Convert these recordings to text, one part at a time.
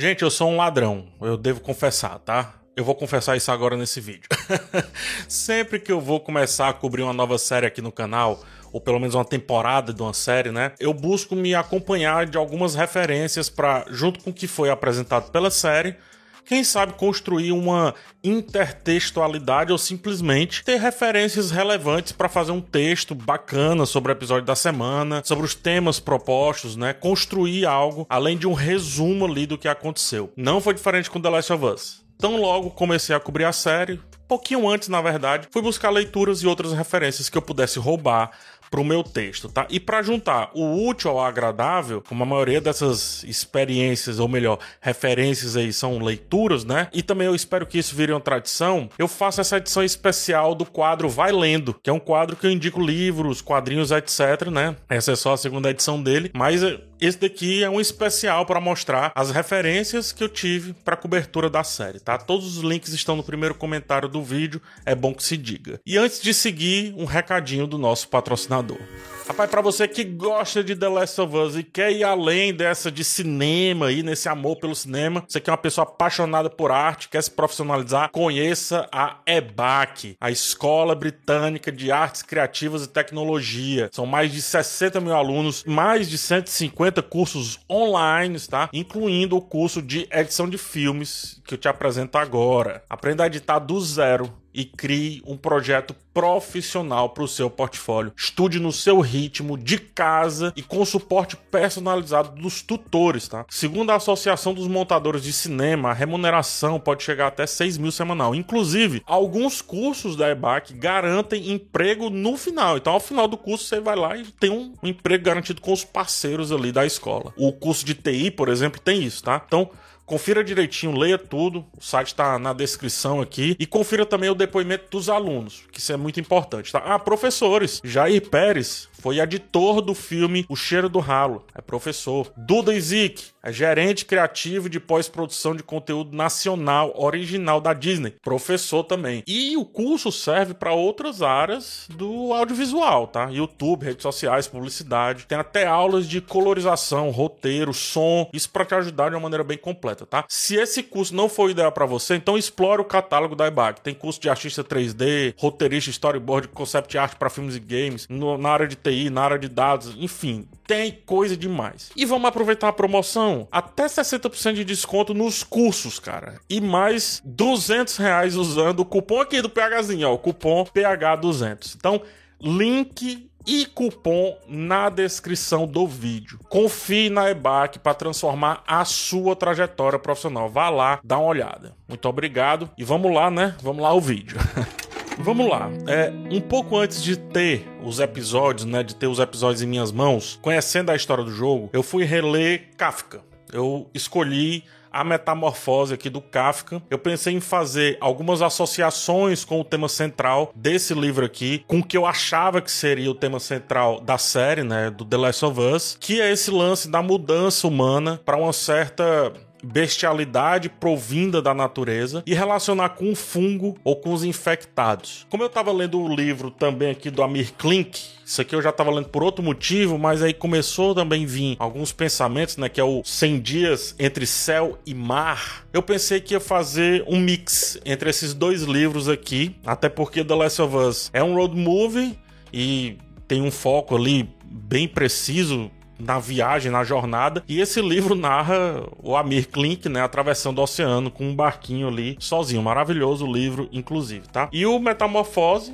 Gente, eu sou um ladrão, eu devo confessar, tá? Eu vou confessar isso agora nesse vídeo. Sempre que eu vou começar a cobrir uma nova série aqui no canal, ou pelo menos uma temporada de uma série, né? Eu busco me acompanhar de algumas referências para, junto com o que foi apresentado pela série, quem sabe construir uma intertextualidade ou simplesmente ter referências relevantes para fazer um texto bacana sobre o episódio da semana, sobre os temas propostos, né? Construir algo além de um resumo ali do que aconteceu. Não foi diferente com The Last of Us. Tão logo comecei a cobrir a série, pouquinho antes, na verdade, fui buscar leituras e outras referências que eu pudesse roubar pro meu texto, tá? E para juntar o útil ao agradável, como a maioria dessas experiências, ou melhor, referências aí são leituras, né? E também eu espero que isso vire uma tradição, eu faço essa edição especial do quadro Vai Lendo, que é um quadro que eu indico livros, quadrinhos, etc, né? Essa é só a segunda edição dele, mas esse daqui é um especial para mostrar as referências que eu tive para cobertura da série, tá? Todos os links estão no primeiro comentário do vídeo, é bom que se diga. E antes de seguir, um recadinho do nosso patrocinador. Rapaz, para você que gosta de The Last of Us e quer ir além dessa de cinema aí, nesse amor pelo cinema, você que é uma pessoa apaixonada por arte, quer se profissionalizar, conheça a EBAC, a Escola Britânica de Artes Criativas e Tecnologia. São mais de 60 mil alunos, mais de 150 cursos online, tá? Incluindo o curso de edição de filmes que eu te apresento agora. Aprenda a editar do zero e crie um projeto profissional para o seu portfólio. Estude no seu ritmo, de casa e com suporte personalizado dos tutores, tá? Segundo a Associação dos Montadores de Cinema, a remuneração pode chegar até 6 mil semanal. Inclusive, alguns cursos da EBAC garantem emprego no final. Então, ao final do curso, você vai lá e tem um emprego garantido com os parceiros ali da escola. O curso de TI, por exemplo, tem isso, tá? Então, Confira direitinho, leia tudo. O site está na descrição aqui. E confira também o depoimento dos alunos, que isso é muito importante, tá? Ah, professores. Jair Pérez foi editor do filme O Cheiro do Ralo, é professor. Duda Izik é gerente criativo de pós-produção de conteúdo nacional original da Disney, professor também. E o curso serve para outras áreas do audiovisual, tá? YouTube, redes sociais, publicidade. Tem até aulas de colorização, roteiro, som, isso para te ajudar de uma maneira bem completa, tá? Se esse curso não for ideal para você, então explore o catálogo da EBAC. Tem curso de artista 3D, roteirista, storyboard, concept art para filmes e games, no, na área de TI, na área de dados, enfim, tem coisa demais. E vamos aproveitar a promoção, até 60% de desconto nos cursos, cara. E mais 200 reais usando o cupom aqui do PHzinho, ó, o cupom PH200. Então, link e cupom na descrição do vídeo. Confie na EBAC para transformar a sua trajetória profissional. Vá lá, dá uma olhada. Muito obrigado e vamos lá, né? Vamos lá o vídeo. Vamos lá. É, um pouco antes de ter os episódios, né, de ter os episódios em minhas mãos, conhecendo a história do jogo, eu fui reler Kafka. Eu escolhi a metamorfose aqui do Kafka. Eu pensei em fazer algumas associações com o tema central desse livro aqui, com o que eu achava que seria o tema central da série, né, do The Last of Us, que é esse lance da mudança humana para uma certa bestialidade provinda da natureza e relacionar com o fungo ou com os infectados. Como eu estava lendo o livro também aqui do Amir Klink, isso aqui eu já estava lendo por outro motivo, mas aí começou também vir alguns pensamentos, né, que é o 100 dias entre céu e mar. Eu pensei que ia fazer um mix entre esses dois livros aqui, até porque The Last of Us é um road movie e tem um foco ali bem preciso na viagem, na jornada. E esse livro narra o Amir Klink, né, atravessando o oceano com um barquinho ali sozinho. Maravilhoso o livro, inclusive, tá? E o Metamorfose,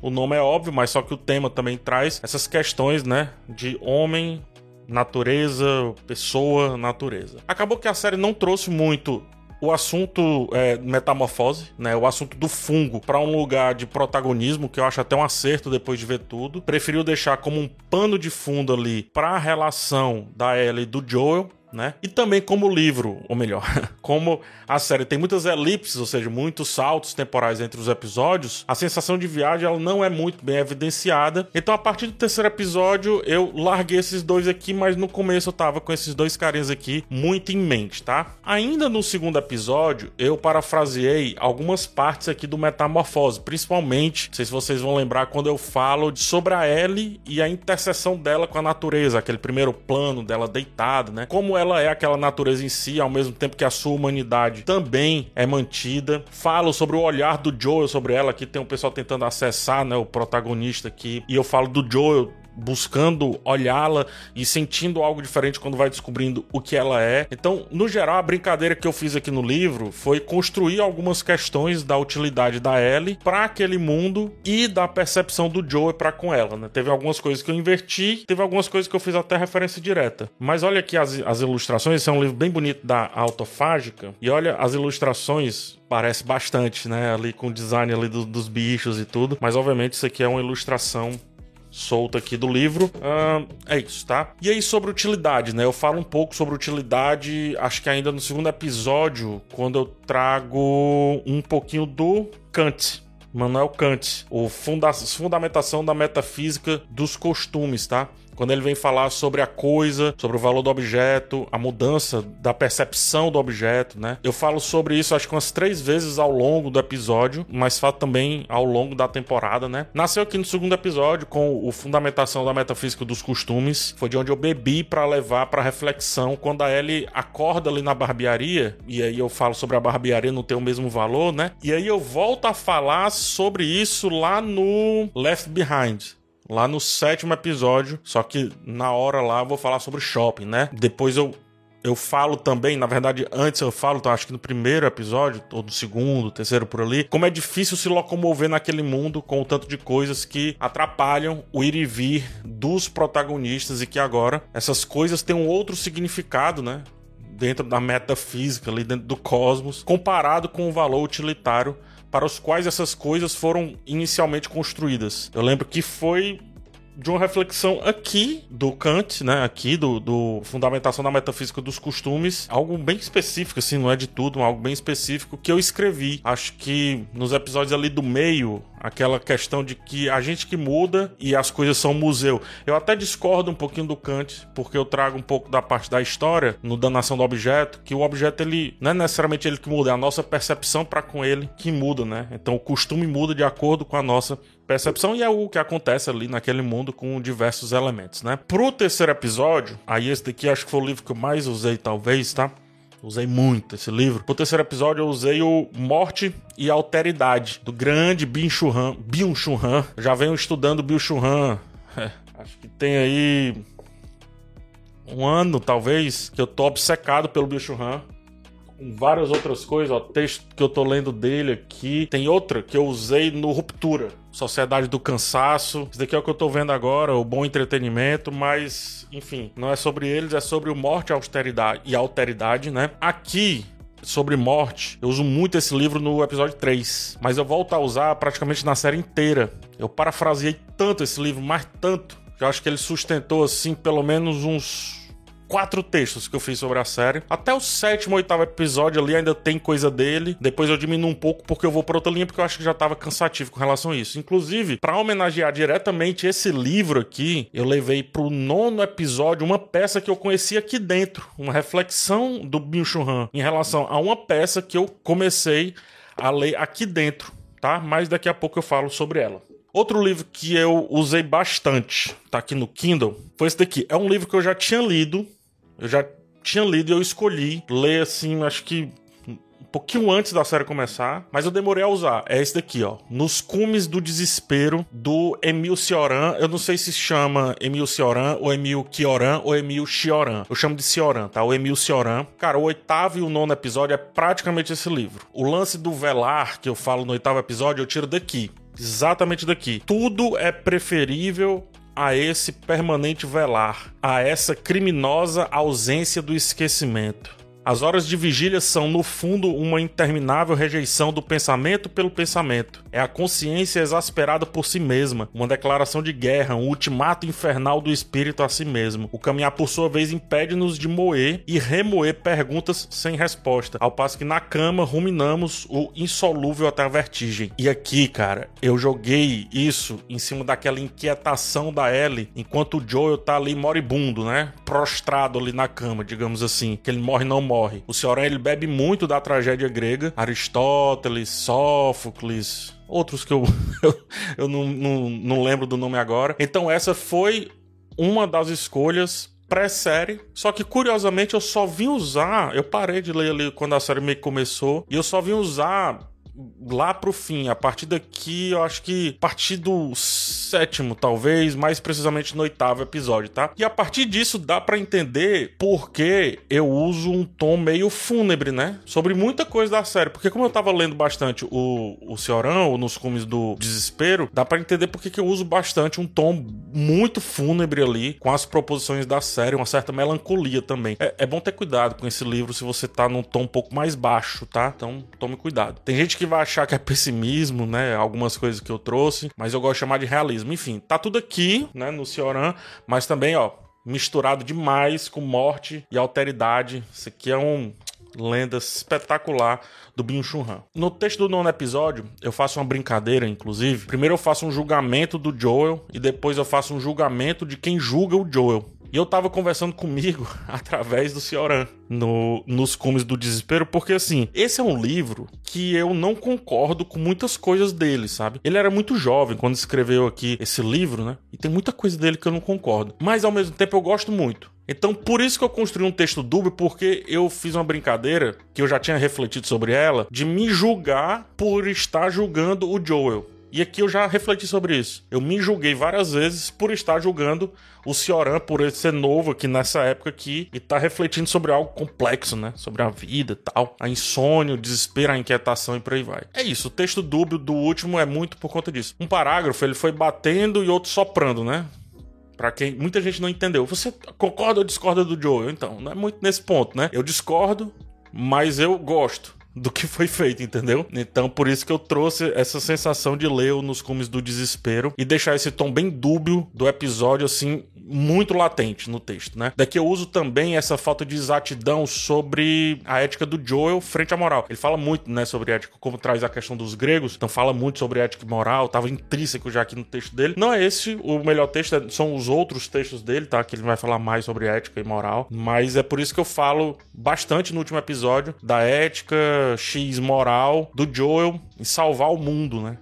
o nome é óbvio, mas só que o tema também traz essas questões, né, de homem, natureza, pessoa, natureza. Acabou que a série não trouxe muito o assunto é, metamorfose, né? O assunto do fungo para um lugar de protagonismo, que eu acho até um acerto depois de ver tudo. Preferiu deixar como um pano de fundo ali para a relação da Ellie e do Joel, né? E também como livro, ou melhor, como a série tem muitas elipses, ou seja, muitos saltos temporais entre os episódios, a sensação de viagem ela não é muito bem evidenciada. Então, a partir do terceiro episódio, eu larguei esses dois aqui, mas no começo eu tava com esses dois carinhas aqui muito em mente, tá? Ainda no segundo episódio, eu parafraseei algumas partes aqui do Metamorfose, principalmente, não sei se vocês vão lembrar quando eu falo sobre a Ellie e a interseção dela com a natureza, aquele primeiro plano dela deitada, né? Como ela é aquela natureza em si, ao mesmo tempo que a sua humanidade também é mantida. Falo sobre o olhar do Joel sobre ela, que tem um pessoal tentando acessar, né, o protagonista aqui. E eu falo do Joel buscando olhá-la e sentindo algo diferente quando vai descobrindo o que ela é. Então, no geral, a brincadeira que eu fiz aqui no livro foi construir algumas questões da utilidade da Ellie para aquele mundo e da percepção do Joe para com ela, né? Teve algumas coisas que eu inverti, teve algumas coisas que eu fiz até referência direta. Mas olha aqui as, as ilustrações, esse é um livro bem bonito da Autofágica, e olha as ilustrações parece bastante, né? Ali com o design ali do, dos bichos e tudo. Mas obviamente isso aqui é uma ilustração solta aqui do livro. Uh, é isso, tá? E aí sobre utilidade, né? Eu falo um pouco sobre utilidade, acho que ainda no segundo episódio, quando eu trago um pouquinho do Kant. Manuel Kant, o funda fundamentação da metafísica dos costumes, tá? Quando ele vem falar sobre a coisa, sobre o valor do objeto, a mudança da percepção do objeto, né? Eu falo sobre isso acho que umas três vezes ao longo do episódio, mas falo também ao longo da temporada, né? Nasceu aqui no segundo episódio com o fundamentação da metafísica dos costumes, foi de onde eu bebi para levar para reflexão quando a Ellie acorda ali na barbearia, e aí eu falo sobre a barbearia não ter o mesmo valor, né? E aí eu volto a falar sobre isso lá no Left Behind, lá no sétimo episódio. Só que na hora lá eu vou falar sobre shopping, né? Depois eu eu falo também, na verdade, antes eu falo, então, acho que no primeiro episódio, ou no segundo, terceiro por ali, como é difícil se locomover naquele mundo com o tanto de coisas que atrapalham o ir e vir dos protagonistas e que agora essas coisas têm um outro significado, né? Dentro da metafísica, ali dentro do cosmos, comparado com o valor utilitário para os quais essas coisas foram inicialmente construídas. Eu lembro que foi de uma reflexão aqui do Kant, né? Aqui do, do Fundamentação da Metafísica dos Costumes, algo bem específico, assim, não é de tudo, algo bem específico que eu escrevi. Acho que nos episódios ali do meio, aquela questão de que a gente que muda e as coisas são museu. Eu até discordo um pouquinho do Kant, porque eu trago um pouco da parte da história no danação do objeto, que o objeto ele não é necessariamente ele que muda, é a nossa percepção para com ele que muda, né? Então o costume muda de acordo com a nossa percepção e é o que acontece ali naquele mundo com diversos elementos, né? Pro terceiro episódio, aí esse daqui acho que foi o livro que eu mais usei talvez, tá? Usei muito esse livro. Pro terceiro episódio eu usei o Morte e Alteridade, do grande Han. Byung-Chul Han. Já venho estudando Byung-Chul Han. É, acho que tem aí um ano, talvez, que eu tô obcecado pelo Byung-Chul Han com várias outras coisas, ó, texto que eu tô lendo dele aqui. Tem outra que eu usei no Ruptura, Sociedade do Cansaço. Isso daqui é o que eu tô vendo agora, o Bom Entretenimento, mas, enfim, não é sobre eles, é sobre o Morte austeridade, e Alteridade, né? Aqui, sobre morte, eu uso muito esse livro no episódio 3, mas eu volto a usar praticamente na série inteira. Eu parafraseei tanto esse livro, mais tanto, que eu acho que ele sustentou, assim, pelo menos uns quatro textos que eu fiz sobre a série. Até o sétimo, oitavo episódio ali ainda tem coisa dele. Depois eu diminuo um pouco porque eu vou pra outra linha porque eu acho que já tava cansativo com relação a isso. Inclusive, para homenagear diretamente esse livro aqui, eu levei pro nono episódio uma peça que eu conheci aqui dentro. Uma reflexão do Bin Han em relação a uma peça que eu comecei a ler aqui dentro, tá? Mas daqui a pouco eu falo sobre ela. Outro livro que eu usei bastante, tá aqui no Kindle, foi esse daqui. É um livro que eu já tinha lido, eu já tinha lido e eu escolhi ler assim, acho que um pouquinho antes da série começar, mas eu demorei a usar. É esse daqui, ó. Nos Cumes do Desespero, do Emil Cioran. Eu não sei se chama Emil Cioran, ou Emil Cioran, ou Emil Cioran. Eu chamo de Cioran, tá? O Emil Cioran. Cara, o oitavo e o nono episódio é praticamente esse livro. O lance do velar, que eu falo no oitavo episódio, eu tiro daqui. Exatamente daqui. Tudo é preferível a esse permanente velar, a essa criminosa ausência do esquecimento. As horas de vigília são, no fundo, uma interminável rejeição do pensamento pelo pensamento. É a consciência exasperada por si mesma, uma declaração de guerra, um ultimato infernal do espírito a si mesmo. O caminhar, por sua vez, impede-nos de moer e remoer perguntas sem resposta, ao passo que na cama ruminamos o insolúvel até a vertigem. E aqui, cara, eu joguei isso em cima daquela inquietação da Ellie, enquanto o Joel tá ali moribundo, né? Prostrado ali na cama, digamos assim, que ele morre não morre morre. O Cioran ele bebe muito da tragédia grega, Aristóteles, Sófocles, outros que eu, eu, eu não, não, não lembro do nome agora. Então essa foi uma das escolhas pré-série. Só que, curiosamente, eu só vim usar. Eu parei de ler ali quando a série meio que começou. E eu só vim usar lá pro fim. A partir daqui, eu acho que a partir do sétimo, talvez, mais precisamente no oitavo episódio, tá? E a partir disso dá para entender por que eu uso um tom meio fúnebre, né? Sobre muita coisa da série. Porque como eu tava lendo bastante o, o Senhorão, nos cumes do desespero, dá para entender por que eu uso bastante um tom muito fúnebre ali, com as proposições da série, uma certa melancolia também. É, é bom ter cuidado com esse livro se você tá num tom um pouco mais baixo, tá? Então tome cuidado. Tem gente que vai achar que é pessimismo, né? Algumas coisas que eu trouxe, mas eu gosto de chamar de realismo. Enfim, tá tudo aqui, né, no Cioran, mas também, ó, misturado demais com morte e alteridade. Isso aqui é um lenda espetacular do Bin Chun Han. No texto do nono episódio, eu faço uma brincadeira, inclusive. Primeiro eu faço um julgamento do Joel e depois eu faço um julgamento de quem julga o Joel. E eu tava conversando comigo através do Cioran no, nos cumes do desespero, porque assim, esse é um livro que eu não concordo com muitas coisas dele, sabe? Ele era muito jovem quando escreveu aqui esse livro, né? E tem muita coisa dele que eu não concordo. Mas ao mesmo tempo eu gosto muito. Então, por isso que eu construí um texto dúbio, porque eu fiz uma brincadeira, que eu já tinha refletido sobre ela, de me julgar por estar julgando o Joel. E aqui eu já refleti sobre isso. Eu me julguei várias vezes por estar julgando o Cioran, por ele ser novo aqui nessa época aqui e tá refletindo sobre algo complexo, né? Sobre a vida e tal. A insônia, o desespero, a inquietação e por aí vai. É isso. O texto dúbio do último é muito por conta disso. Um parágrafo, ele foi batendo e outro soprando, né? Para quem muita gente não entendeu. Você concorda ou discorda do Joe? Então, não é muito nesse ponto, né? Eu discordo, mas eu gosto do que foi feito, entendeu? Então, por isso que eu trouxe essa sensação de ler nos cumes do desespero e deixar esse tom bem dúbio do episódio, assim, muito latente no texto, né? Daqui eu uso também essa falta de exatidão sobre a ética do Joel frente à moral. Ele fala muito, né, sobre ética, como traz a questão dos gregos, então fala muito sobre ética e moral, tava intrínseco já aqui no texto dele. Não é esse o melhor texto, é, são os outros textos dele, tá? Que ele vai falar mais sobre ética e moral, mas é por isso que eu falo bastante no último episódio da ética X moral do Joel em salvar o mundo, né?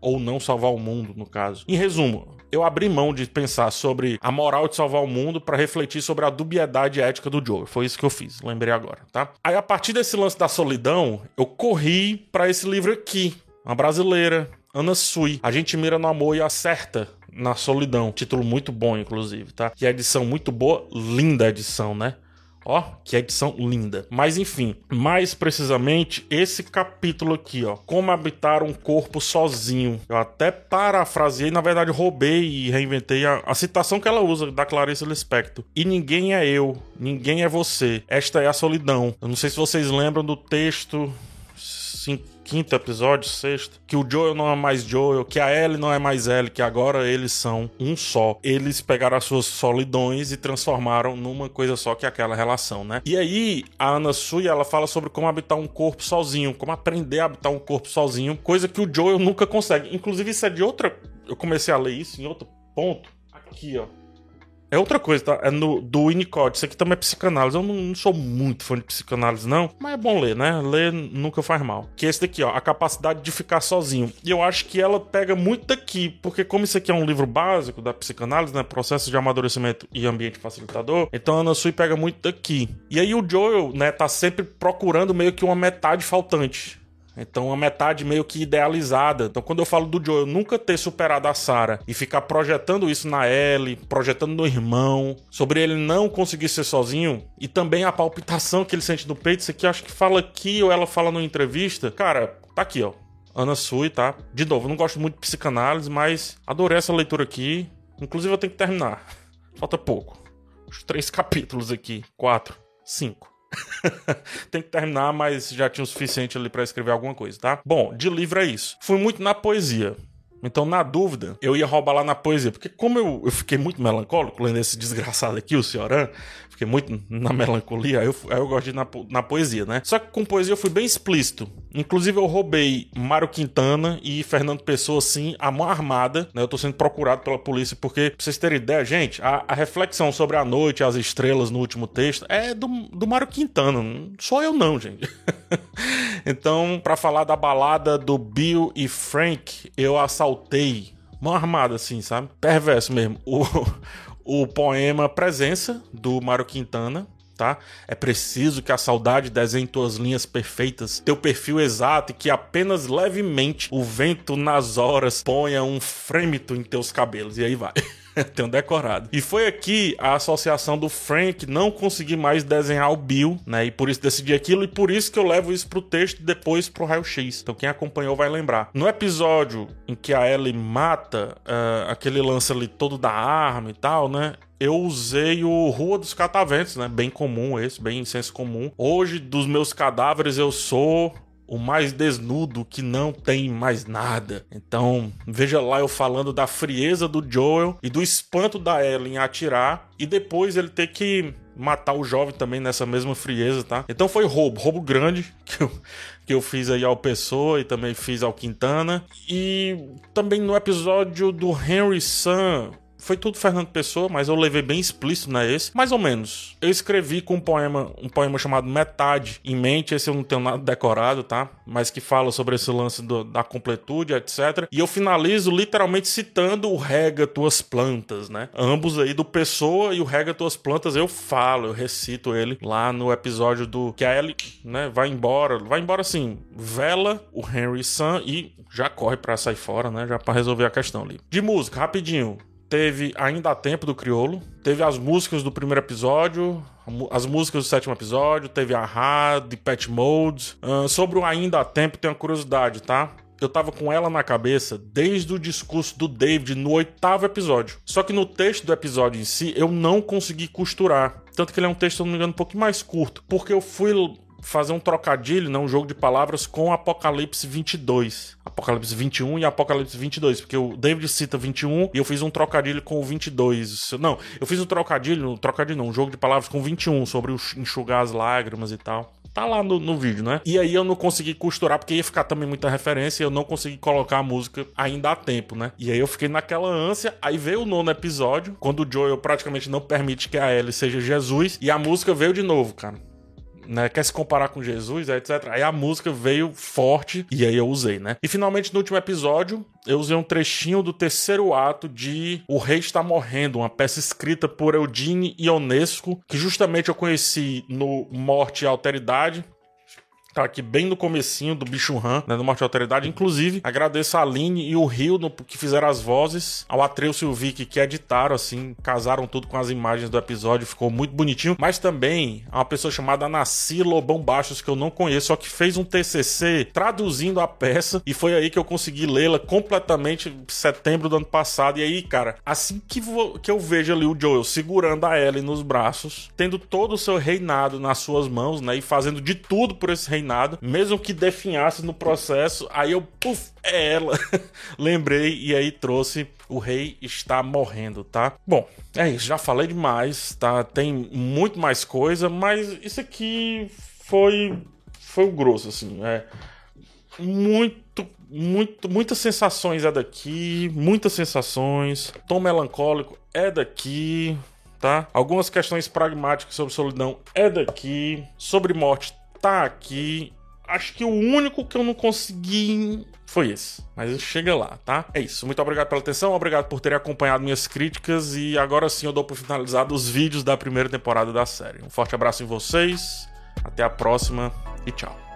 Ou não salvar o mundo, no caso. Em resumo, eu abri mão de pensar sobre a moral de salvar o mundo para refletir sobre a dubiedade ética do Joe. Foi isso que eu fiz, lembrei agora, tá? Aí a partir desse lance da solidão, eu corri para esse livro aqui, uma brasileira, Ana Sui. A gente mira no amor e acerta na solidão. Título muito bom, inclusive, tá? E a edição muito boa, linda edição, né? Ó, que edição linda. Mas enfim, mais precisamente esse capítulo aqui, ó, como habitar um corpo sozinho. Eu até parafraseei, na verdade roubei e reinventei a, a citação que ela usa da Clarice Lispector. E ninguém é eu, ninguém é você. Esta é a solidão. Eu não sei se vocês lembram do texto quinto episódio, sexto, que o Joel não é mais Joel, que a Ellie não é mais Ellie, que agora eles são um só. Eles pegaram as suas solidões e transformaram numa coisa só que é aquela relação, né? E aí, a Ana Sui, ela fala sobre como habitar um corpo sozinho, como aprender a habitar um corpo sozinho, coisa que o Joel nunca consegue. Inclusive, isso é de outra... Eu comecei a ler isso em outro ponto. Aqui, ó. É outra coisa, tá? É no, do Winnicott. Isso aqui também é psicanálise. Eu não, não, sou muito fã de psicanálise, não. Mas é bom ler, né? Ler nunca faz mal. Que é esse daqui, ó. A capacidade de ficar sozinho. E eu acho que ela pega muito daqui. Porque como isso aqui é um livro básico da psicanálise, né? Processo de amadurecimento e ambiente facilitador. Então a Ana Sui pega muito daqui. E aí o Joel, né? Tá sempre procurando meio que uma metade faltante. Então, a metade meio que idealizada. Então, quando eu falo do Joe nunca ter superado a Sarah e ficar projetando isso na Ellie, projetando no irmão, sobre ele não conseguir ser sozinho, e também a palpitação que ele sente no peito, isso aqui acho que fala aqui ou ela fala numa entrevista. Cara, tá aqui, ó. Ana Sui, tá? De novo, eu não gosto muito de psicanálise, mas adorei essa leitura aqui. Inclusive, eu tenho que terminar. Falta pouco. Os três capítulos aqui. Quatro. Cinco. Tem que terminar, mas já tinha o suficiente ali para escrever alguma coisa, tá? Bom, de livro é isso. Fui muito na poesia. Então, na dúvida, eu ia roubar lá na poesia. Porque como eu, eu fiquei muito melancólico lendo esse desgraçado aqui, o Cioran, fiquei muito na melancolia, aí eu, aí eu gosto de ir na, na poesia, né? Só que com poesia eu fui bem explícito. Inclusive eu roubei Mário Quintana e Fernando Pessoa, assim, a mão armada, né? Eu tô sendo procurado pela polícia porque, pra vocês terem ideia, gente, a, a reflexão sobre a noite, as estrelas no último texto é do, do Mário Quintana. Sou eu não, gente. então, para falar da balada do Bill e Frank, eu assaltei mão armada, assim, sabe? Perverso mesmo. O, o poema Presença, do Mário Quintana, tá? É preciso que a saudade desenhe tuas linhas perfeitas, teu perfil exato e que apenas levemente o vento nas horas ponha um frêmito em teus cabelos. E aí vai. Tenho decorado. E foi aqui a associação do Frank não conseguir mais desenhar o Bill, né? E por isso decidi aquilo, e por isso que eu levo isso pro texto e depois pro raio-x. Então quem acompanhou vai lembrar. No episódio em que a Ellie mata uh, aquele lance ali todo da arma e tal, né? eu usei o Rua dos Cataventos, né? Bem comum esse, bem senso comum. Hoje, dos meus cadáveres, eu sou o mais desnudo que não tem mais nada. Então, veja lá eu falando da frieza do Joel e do espanto da Ellen atirar e depois ele ter que matar o jovem também nessa mesma frieza, tá? Então foi roubo, roubo grande que eu, que eu fiz aí ao Pessoa e também fiz ao Quintana. E também no episódio do Henry Sun, foi tudo Fernando Pessoa, mas eu levei bem explícito, né? Esse. Mais ou menos. Eu escrevi com um poema, um poema chamado Metade em mente. Esse eu não tenho nada decorado, tá? Mas que fala sobre esse lance do, da completude, etc. E eu finalizo literalmente citando o Rega Tuas Plantas, né? Ambos aí do Pessoa e o Rega Tuas Plantas eu falo, eu recito ele lá no episódio do que a Ellie, né, vai embora. Vai embora assim, vela o Henry Sun e já corre para sair fora, né? Já para resolver a questão ali. De música, rapidinho teve Ainda Tempo do Criolo, teve as músicas do primeiro episódio, as músicas do sétimo episódio, teve a Ra, de Pet Mode. Uh, sobre o Ainda Tempo, tem uma curiosidade, tá? Eu tava com ela na cabeça desde o discurso do David no oitavo episódio. Só que no texto do episódio em si, eu não consegui costurar. Tanto que ele é um texto, se não me engano, um pouquinho mais curto. Porque eu fui fazer um trocadilho, né, um jogo de palavras com Apocalipse 22. Apocalipse 21 e Apocalipse 22, porque o David cita 21 e eu fiz um trocadilho com o 22. Não, eu fiz um trocadilho, um trocadilho não, um jogo de palavras com 21 sobre enxugar as lágrimas e tal. Tá lá no, no vídeo, né? E aí eu não consegui costurar, porque ia ficar também muita referência e eu não consegui colocar a música ainda a tempo, né? E aí eu fiquei naquela ânsia, aí veio o nono episódio, quando o Joel praticamente não permite que a Ellie seja Jesus, e a música veio de novo, cara né, quer se comparar com Jesus, etc. Aí a música veio forte e aí eu usei, né? E finalmente no último episódio, eu usei um trechinho do terceiro ato de O Rei Está Morrendo, uma peça escrita por Eudine Ionesco, que justamente eu conheci no Morte e Alteridade, Tá aqui bem no comecinho do Bicho Han, né, no Morte Autoridade. Inclusive, agradeço a Aline e o Rio no, que fizeram as vozes, ao Atreus e o Vic que editaram, assim, casaram tudo com as imagens do episódio, ficou muito bonitinho. Mas também a uma pessoa chamada Nasci Lobão Baixos, que eu não conheço, só que fez um TCC traduzindo a peça, e foi aí que eu consegui lê-la completamente em setembro do ano passado. E aí, cara, assim que, que eu vejo ali o Joel segurando a Ellie nos braços, tendo todo o seu reinado nas suas mãos, né, e fazendo de tudo por esse reinado reinado, mesmo que definhasse no processo. Aí eu, puf, é ela. Lembrei e aí trouxe o rei está morrendo, tá? Bom, é isso, já falei demais, tá? Tem muito mais coisa, mas isso aqui foi foi o grosso assim, é muito muito muitas sensações é daqui, muitas sensações. Tom melancólico é daqui, tá? Algumas questões pragmáticas sobre solidão é daqui, sobre morte tá aqui. Acho que o único que eu não consegui foi esse. Mas chega lá, tá? É isso. Muito obrigado pela atenção, obrigado por terem acompanhado minhas críticas e agora sim eu dou por finalizado os vídeos da primeira temporada da série. Um forte abraço em vocês, até a próxima e tchau.